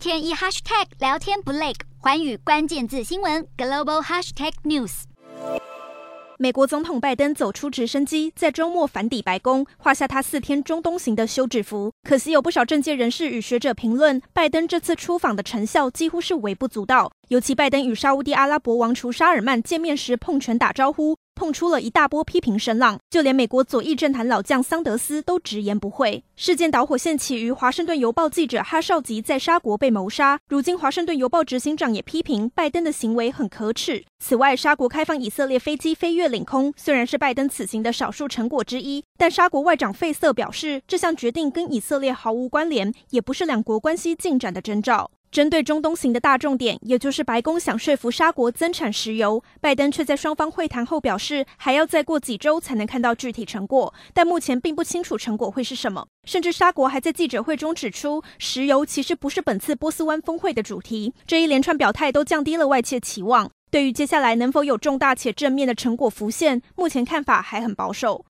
天一 hashtag 聊天不累，寰宇关键字新闻 global hashtag news。美国总统拜登走出直升机，在周末返抵白宫，画下他四天中东行的休止符。可惜有不少政界人士与学者评论，拜登这次出访的成效几乎是微不足道。尤其拜登与沙乌地阿拉伯王储沙尔曼见面时碰拳打招呼，碰出了一大波批评声浪。就连美国左翼政坛老将桑德斯都直言不讳。事件导火线起于华盛顿邮报记者哈绍吉在沙国被谋杀，如今华盛顿邮报执行长也批评拜登的行为很可耻。此外，沙国开放以色列飞机飞越领空，虽然是拜登此行的少数成果之一，但沙国外长费瑟表示，这项决定跟以色列毫无关联，也不是两国关系进展的征兆。针对中东行的大重点，也就是白宫想说服沙国增产石油，拜登却在双方会谈后表示，还要再过几周才能看到具体成果，但目前并不清楚成果会是什么。甚至沙国还在记者会中指出，石油其实不是本次波斯湾峰会的主题。这一连串表态都降低了外界期望。对于接下来能否有重大且正面的成果浮现，目前看法还很保守。